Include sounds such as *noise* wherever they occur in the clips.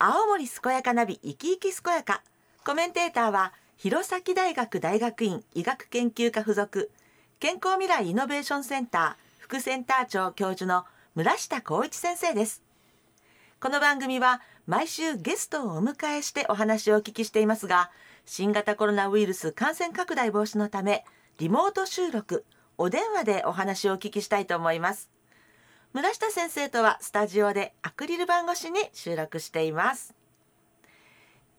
青森健やかナビ生き生き健やか。コメンテーターは弘前大学大学院医学研究科附属。健康未来イノベーションセンター副センター長教授の村下光一先生です。この番組は毎週ゲストをお迎えしてお話をお聞きしていますが新型コロナウイルス感染拡大防止のためリモート収録お電話でお話をお聞きしたいと思います。村下先生とはスタジオでアクリル板越しに収録しています。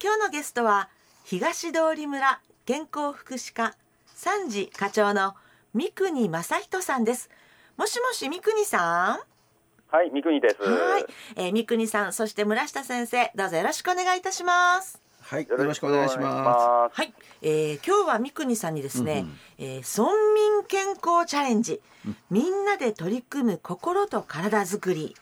今日のゲストは東通村健康福祉課三次課長の三国正人さんです。もしもし三国さん？はい、三国です。はい、えー、三国さんそして村下先生どうぞよろしくお願いいたしますはい、よろしくお願いします。はい、えー、今日は三国さんにですね、うんうん、えー、村民健康チャレンジ、うん、みんなで取り組む心と体づくり、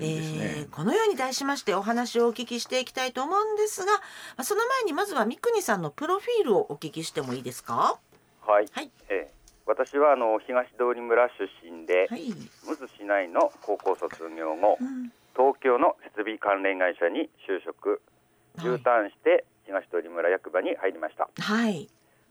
いいね、えー、このように題しましてお話をお聞きしていきたいと思うんですが、まあ、その前にまずは三国さんのプロフィールをお聞きしてもいいですか？はい、はい、えー、私はあの東通村出身で、はい、むず市内の高校卒業後、うん、東京の設備関連会社に就職。U ターンして東通村役場に入りました、はい、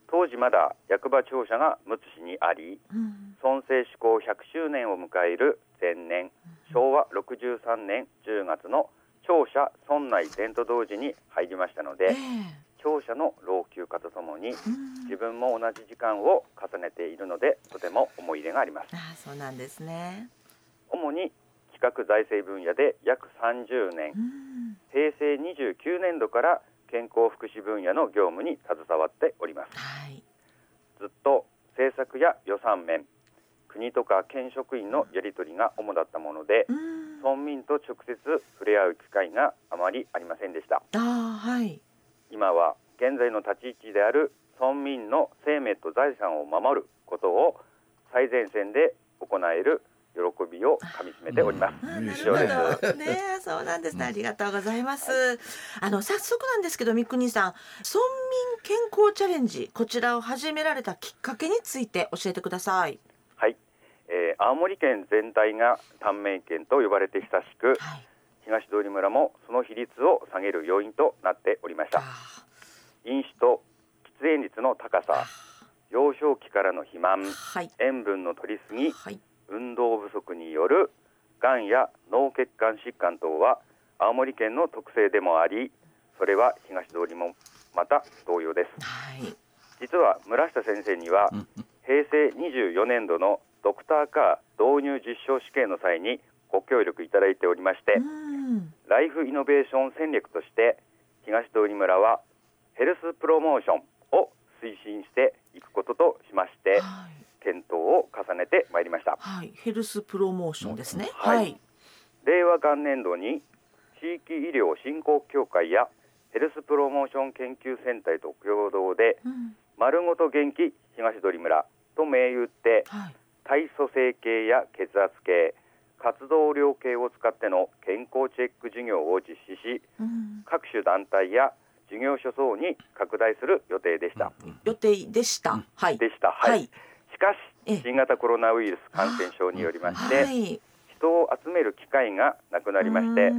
当時まだ役場庁舎がむつ市にあり、うん、村政施行100周年を迎える前年、昭和63年10月の庁舎村内伝統同時に入りましたので、えー、庁舎の老朽化とともに、うん、自分も同じ時間を重ねているのでとても思い入れがあります。あそうなんですね。主に企画財政分野で約30年、うん、平成29年度から健康福祉分野の業務に携わっております、はい、ずっと政策や予算面国とか県職員のやり取りが主だったもので、村民と直接触れ合う機会があまりありませんでした。あ、はい、今は現在の立ち位置である村民の生命と財産を守ることを最前線で行える喜びをかみしめております。以上です。ね、そうなんですね。ありがとうございます。はい、あの早速なんですけど、三国さん、村民健康チャレンジこちらを始められたきっかけについて教えてください。はい、えー、青森県全体が短命県と呼ばれて久しく、はい、東通村もその比率を下げる要因となっておりました。飲酒と喫煙率の高さ、幼少期からの肥満、はい、塩分の取りすぎ。はい運動不足によるがんや脳血管疾患等は青森県の特性でもありそれは東通りもまた同様です、はい、実は村下先生には平成24年度のドクターカー導入実証試験の際にご協力いただいておりましてライフイノベーション戦略として東通村はヘルスプロモーションを推進していくこととしまして、はい検討を重ねてまいりました、はい、ヘルスプロモーションですね、はい、はい、令和元年度に地域医療振興協会やヘルスプロモーション研究センターと共同で、うん、丸ごと元気東鳥村と銘打って、はい、体組成計や血圧計活動量計を使っての健康チェック事業を実施し、うん、各種団体や事業所層に拡大する予定でした。予定でした。はい。でした。はい、はいしかし新型コロナウイルス感染症によりまして、はい、人を集める機会がなくなりまして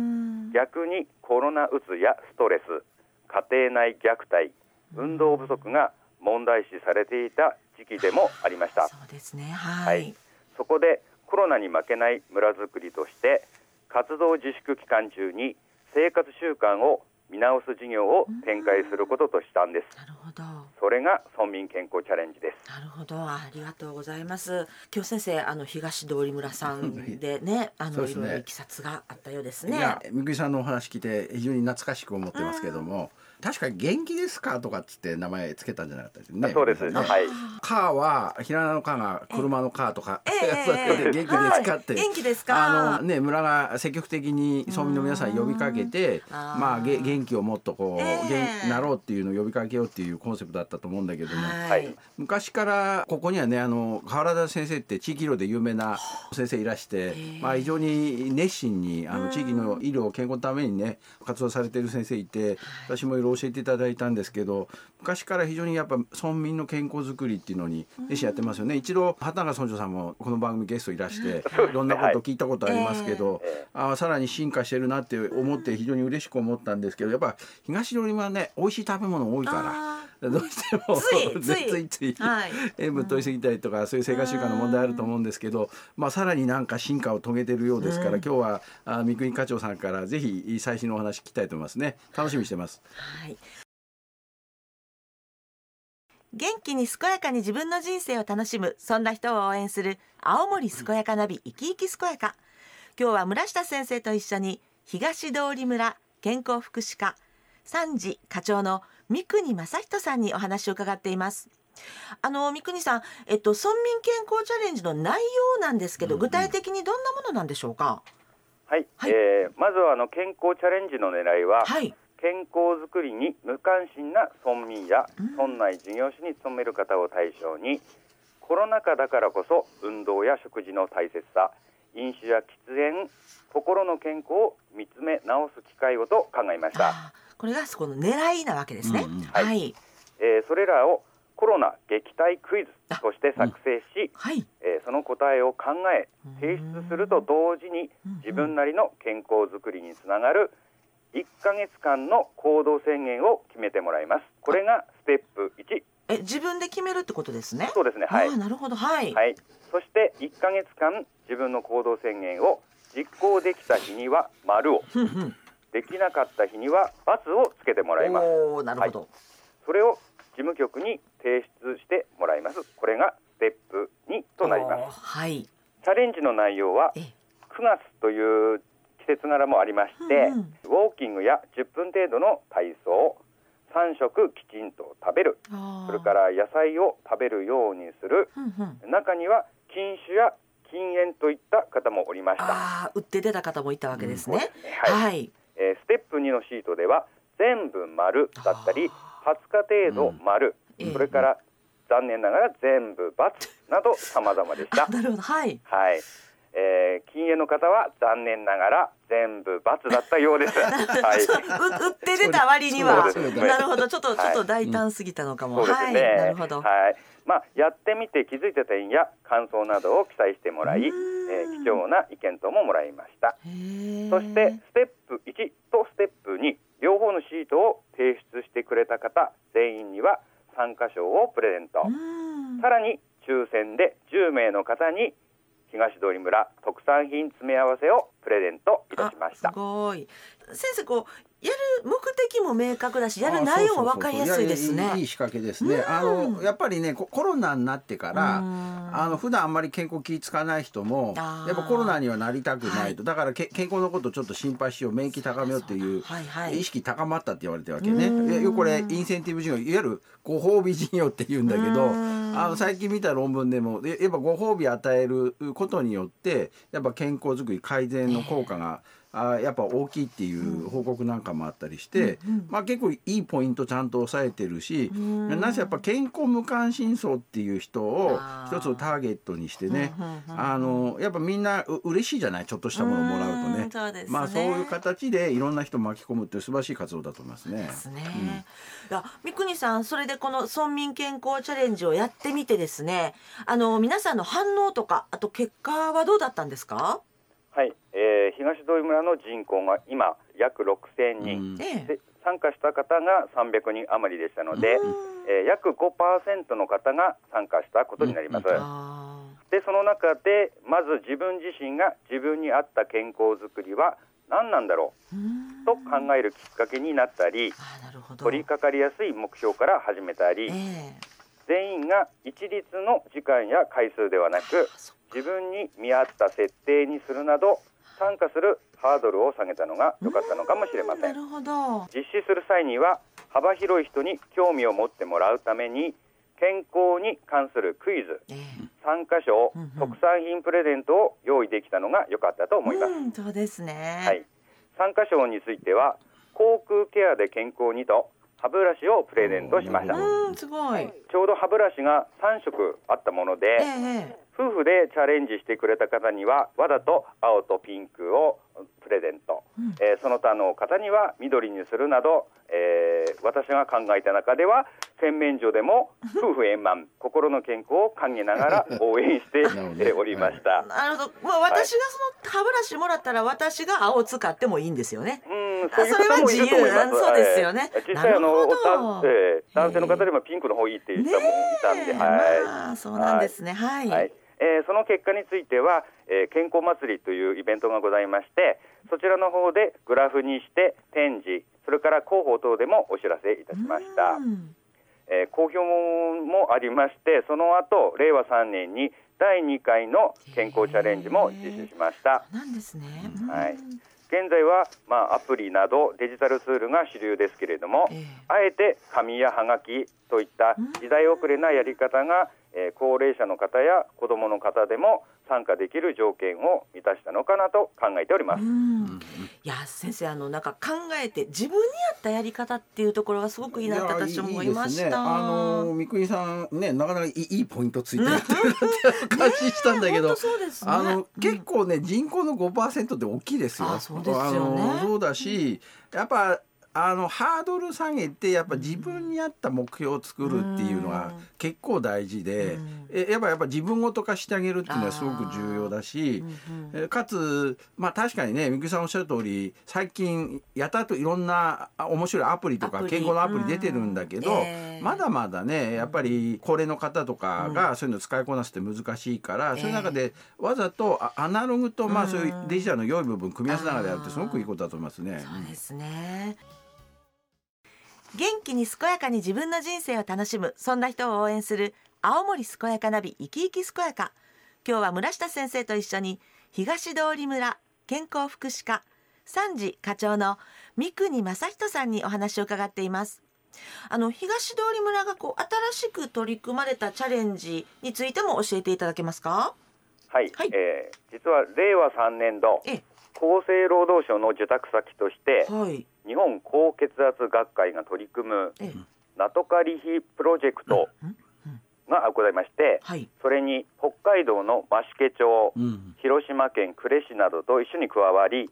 逆にコロナうつやストレス家庭内虐待運動不足が問題視されていた時期でもありました。そうですね、はい、はい、そこでコロナに負けない村づくりとして活動自粛期間中に生活習慣を見直す事業を展開することとしたんです。なるほど。それが村民健康チャレンジです。なるほど、ありがとうございます。今日先生、あの東通村さんでね、あの、ね、いろいろいきさつがあったようですね。いや、三國さんのお話聞いて非常に懐かしく思ってますけども。確かに元気ですかとかっつって名前つけたんじゃなかったですね。そうです。ね、はい。カーはひらがなのカーが車のカーとか、えー、元気ですかって、元気ですか？あのね村が積極的に村民の皆さん呼びかけて、まあげ元気をもっとこう、えー、なろうっていうのを呼びかけようっていうコンセプトだったと思うんだけども、はい、昔からここにはねあの河原田先生って地域医療で有名な先生いらして、まあ非常に熱心にあの地域の医療健康のためにね活動されている先生いて、私もいろいろ教えていただいたんですけど昔から非常にやっぱ村民の健康づくりっていうのに熱心やってますよね、一度畑中村長さんもこの番組ゲストいらしてい。ろんなこと聞いたことありますけど、はい、あさらに進化してるなって思って非常に嬉しく思ったんですけどやっぱ東寄りはね美味しい食べ物多いから。どうしても *laughs* ついつい。塩分取りすぎたりとかそういう生活習慣の問題あると思うんですけど、まあ、さらになんか進化を遂げてるようですから、今日はあ三國課長さんからぜひ最新のお話聞きたいと思いますね。楽しみにしてます。はい。元気に健やかに自分の人生を楽しむそんな人を応援する青森健やかナビ生き生き健やか。今日は村下先生と一緒に東通村健康福祉課三次課長の三国正人さんにお話を伺っています。あの三国さん、えっと、村民健康チャレンジの内容なんですけど、具体的にどんなものなんでしょうか？はい、はい、えー、まずはあの健康チャレンジの狙いは、はい、健康づくりに無関心な村民や村内事業所に勤める方を対象に、コロナ禍だからこそ運動や食事の大切さ飲酒や喫煙心の健康を見つめ直す機会をと考えました。これがそこの狙いなわけですね、うんうん、はい、はい、えー、それらをコロナ撃退クイズとして作成し、うんはい、えー、その答えを考え提出すると同時に自分なりの健康づくりにつながる1か月間の行動宣言を決めてもらいます。これがステップ1え自分で決めるってことですね？そうですね。はい。なるほど。はい、はい、そして1か月間自分の行動宣言を実行できた日には丸を。できなかった日には×をつけてもらいます。おなるほど、はい、それを事務局に提出してもらいます。これがステップ2となります。はい。チャレンジの内容は9月という季節柄もありまして、うんうん、ウォーキングや10分程度の体操3食きちんと食べる。それから野菜を食べるようにする、うんうん、中には禁酒や禁煙といった方もおりました。打って出た方もいたわけですね、うん、はい、はい、えー、ステップ2のシートでは全部丸だったり20日程度丸、うん、それから残念ながら全部×など様々でした。なるほど。はい、はいえー、禁煙の方は残念ながら全部罰だったようです。*laughs* はい。売って出た割には、ね、なるほど、ちょっと、ちょっと大胆すぎたのかも。はい、ね、なるほど。はい。まあ、やってみて気づいた点や感想などを記載してもらい、えー、貴重な意見等ももらいました。そしてステップ1とステップ2両方のシートを提出してくれた方全員には参加賞をプレゼント。さらに抽選で10名の方に東通村特産品詰め合わせをプレゼントいたしました。すごい。先生こうやる目的も明確だしやる内容も分かりやすいですね。いい仕掛けですね、あのやっぱりねコロナになってからあの普段あんまり健康気付かない人もやっぱコロナにはなりたくないと、はい、だからけ健康のことちょっと心配しよう免疫高めようっていう意識高まったって言われてるわけね。よこれインセンティブ事業いわゆるご褒美事業って言うんだけどあの最近見た論文でもやっぱご褒美与えることによってやっぱ健康づくり改善の効果が、えーあやっぱ大きいっていう報告なんかもあったりして、うんうん、まあ、結構いいポイントちゃんと抑えてるし、うん、なぜやっぱ健康無関心層っていう人を一つのターゲットにしてねあのやっぱみんなう嬉しいじゃないちょっとしたものをもらうとね。うね、まあ、そういう形でいろんな人巻き込むっていう素晴らしい活動だと思いますね。ですね。うん、三国さんそれでこの村民健康チャレンジをやってみてですね。あの皆さんの反応とかあと結果はどうだったんですか？はい、えー、東通村の人口が今約6000人、で参加した方が300人余りでしたので、えー、約5%の方が参加したことになります。でその中でまず自分自身が自分に合った健康づくりは何なんだろうと考えるきっかけになったり取り掛かりやすい目標から始めたり、えー、全員が一律の時間や回数ではなく自分に見合った設定にするなど参加するハードルを下げたのが良かったのかもしれません。なるほど。実施する際には幅広い人に興味を持ってもらうために健康に関するクイズ、えー、参加賞、うんうん、特産品プレゼントを用意できたのが良かったと思います、うん、そうですね、はい、参加賞については口腔ケアで健康にと歯ブラシをプレゼントしました。すごい。ちょうど歯ブラシが3色あったもので、え夫婦でチャレンジしてくれた方にはわざと青とピンクをプレゼント、うん、えー、その他の方には緑にするなど、えー、私が考えた中では洗面所でも *laughs* 夫婦円満心の健康を歓迎ながら *laughs* 応援しておりました。なるほど、まあ、私がその歯ブラシもらったら私が青使ってもいいんですよね。うんそういう方もいると思います。そうですよね、実際あの男性男性の方でもピンクの方いいって言ったもいたんで、はい、まあ、そうなんですね。はい、はいえー、その結果については、えー、健康祭りというイベントがございましてそちらの方でグラフにして展示それから広報等でもお知らせいたしました、えー、好評もありましてその後令和3年に第2回の健康チャレンジも実施しました。なんですね、はい現在は、まあ、アプリなどデジタルツールが主流ですけれども、えー、あえて紙やはがきといった時代遅れなやり方が、えー、高齢者の方や子どもの方でも参加できる条件を満たしたのかなと考えております。いや先生あのなんか考えて自分に合ったやり方っていうところがすごくいいなって私思いました。いいね、あの三國さんねなかなかいいポイントついてるって *laughs* 感じしたんだけど、ね、あの結構ね人口の5%って大きいですよ。そうですよね。そうだしやっぱあのハードル下げてやっぱ自分に合った目標を作るっていうのは結構大事で、えやっぱやっぱ自分ごと化してあげるっていうのはすごく重要だし、えかつまあ確かにね三木さんおっしゃる通り最近やたといろんな面白いアプリとか健康のアプリ出てるんだけど、えー、まだまだねやっぱり高齢の方とかがそういうの使いこなすって難しいから、そういう中でわざとアナログとまあそういうデジタルの良い部分組み合わせながらやるってすごくいいことだと思いますね。そうですね、元気に健やかに自分の人生を楽しむ。そんな人を応援する。青森健やかナビ生き生き健やか。今日は村下先生と一緒に東通村健康福祉課三次課長の三国正人さんにお話を伺っています。あの東通村がこう新しく取り組まれたチャレンジについても教えていただけますか？はい、はい、えー、実は令和3年度厚生労働省の受託先として、はい、日本高血圧学会が取り組むナトカリヒプロジェクトがございまして、はい、それに北海道の増毛町、うん、広島県呉市などと一緒に加わり、うん、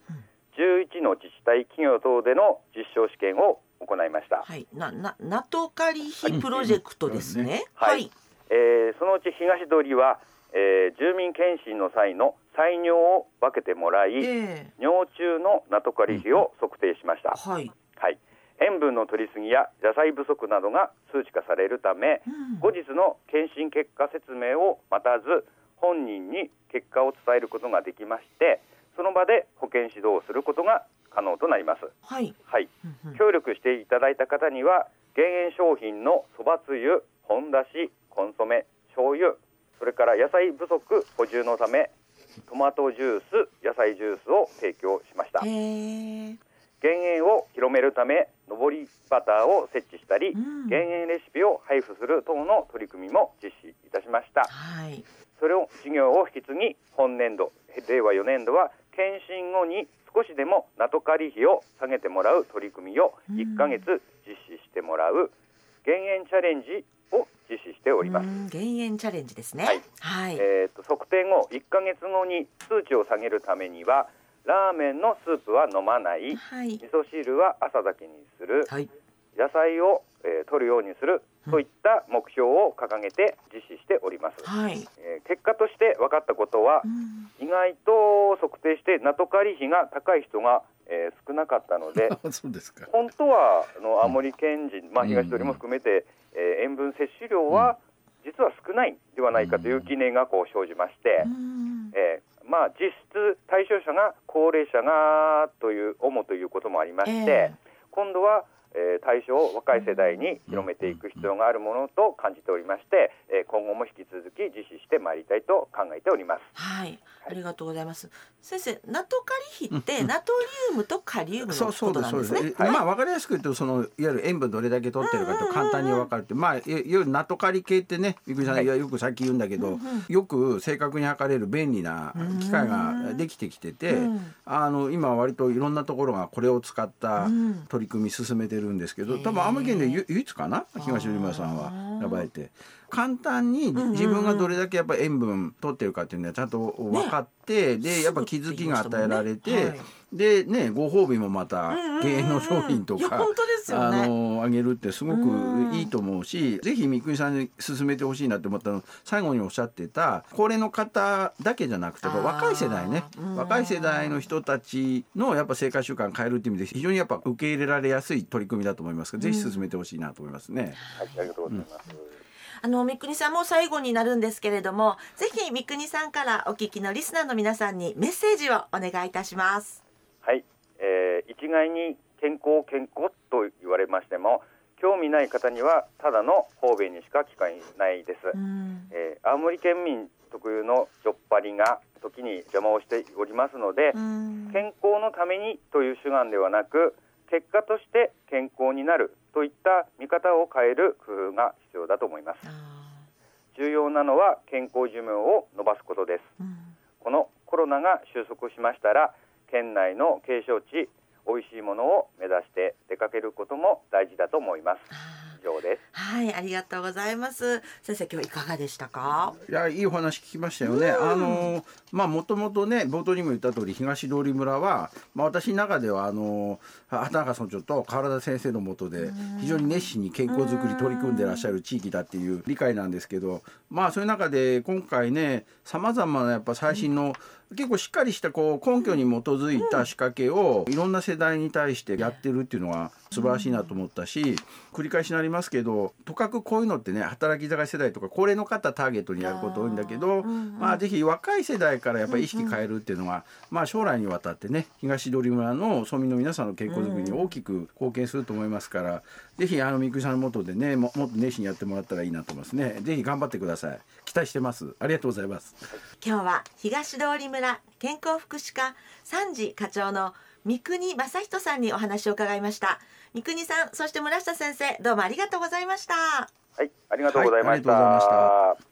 11の自治体企業等での実証試験を行いました。はい、ななナトカリヒプロジェクトですね。はい、はい、えー、そのうち東通りは、えー、住民検診の際の採尿を分けてもらい、えー、尿中のナトカリ比を測定しました、はい、はい、塩分の摂りすぎや野菜不足などが数値化されるため、うん、後日の検診結果説明を待たず本人に結果を伝えることができましてその場で保健指導をすることが可能となります。はい、はい、協力していただいた方には減塩商品のそばつゆ、本だし、コンソメ、醤油、それから野菜不足補充のためトマトジュース野菜ジュースを提供しました。減塩を広めるため上りバターを設置したり、うん、減塩レシピを配布する等の取り組みも実施いたしました、はい、それを事業を引き継ぎ本年度令和4年度は検診後に少しでもナトカリ比を下げてもらう取り組みを1ヶ月実施してもらう。減塩チャレンジを実施しております。減塩チャレンジですね。はい。はい、えっ、ー、と測定後1ヶ月後に数値を下げるためにはラーメンのスープは飲まない、はい、味噌汁は朝だけにする、はい、野菜を、えー、取るようにする、といった目標を掲げて実施しております、はい、えー、結果として分かったことは、うん、意外と測定してナトカリ比が高い人がえー、少なかったので *laughs* 本当はあの青森県人、まあ、東通りも含めて、えー、塩分摂取量は実は少ないではないかという疑念がこう生じまして、えー、まあ、実質対象者が高齢者がという主ということもありまして、今度はえー、対象を若い世代に広めていく必要があるものと感じておりまして、えー、今後も引き続き実施してまいりたいと考えております。はい、ありがとうございます。先生、ナトカリ比ってナトリウムとカリウムのことなんですね。まあわかりやすく言うとそのいわゆる塩分どれだけ取ってるかと簡単に分かるって、まあいわゆるナトカリ系ってね、ゆくさん、はい、よくさっき言うんだけど、よく正確に測れる便利な機械ができてきてて、あの今割といろんなところがこれを使った取り組み進めてるんですけど多分青森県で唯一かな？東売村さんは選ばれて簡単に自分がどれだけやっぱ塩分取ってるかっていうのはちゃんと分かって、ね、でやっぱ気づきが与えられて、でねご褒美もまた芸能商品とか、あのあげるってすごくいいと思うし、ぜひ三國さんに勧めてほしいなって思ったの最後におっしゃってた高齢の方だけじゃなくて若い世代ね。若い世代の人たちのやっぱ生活習慣変えるっていう意味で非常にやっぱ受け入れられやすい取り組みだと思いますから、ぜひ進めてほしいなと思いますね。はい、ありがとうございます。あの三國さんも最後になるんですけれども、ぜひ三國さんからお聞きのリスナーの皆さんにメッセージをお願いいたします。はい、えー、一概に健康健康と言われましても興味ない方にはただの方便にしか聞かないです、えー、青森県民特有のじょっぱりが時に邪魔をしておりますので健康のためにという主眼ではなく結果として健康になるといった見方を変える工夫が必要だと思います。重要なのは健康寿命を延ばすことです、このコロナが収束しましたら県内の景勝地美味しいものを目指して出かけることも大事だと思います。以上です。はい、ありがとうございます。先生、今日いかがでしたか？いや、いいお話聞きましたよね。あの、まあ、もともとね、冒頭にも言った通り、東通村は。まあ、私の中では、あの、畑中村長と川田先生のもとで。非常に熱心に健康づくり取り組んでらっしゃる地域だっていう理解なんですけど。まあ、そういう中で、今回ね、さまざまなやっぱ最新の、結構しっかりしたこう根拠に基づいた仕掛けをいろんな世代に対してやってるっていうのは素晴らしいなと思ったし繰り返しになりますけどとかくこういうのってね働き盛り世代とか高齢の方ターゲットにやること多いんだけどまあ是非若い世代からやっぱり意識変えるっていうのはまあ将来にわたってね東通村の村民の皆さんの健康づくりに大きく貢献すると思いますから是非あの三國さんのもとでねももっと熱心にやってもらったらいいなと思いますね。是非頑張ってください。期待してます。ありがとうございます。今日は東通村健康福祉課三次課長の三国正人さんにお話を伺いました。三国さんそして村下先生どうもありがとうございました。はいありがとうございました、はい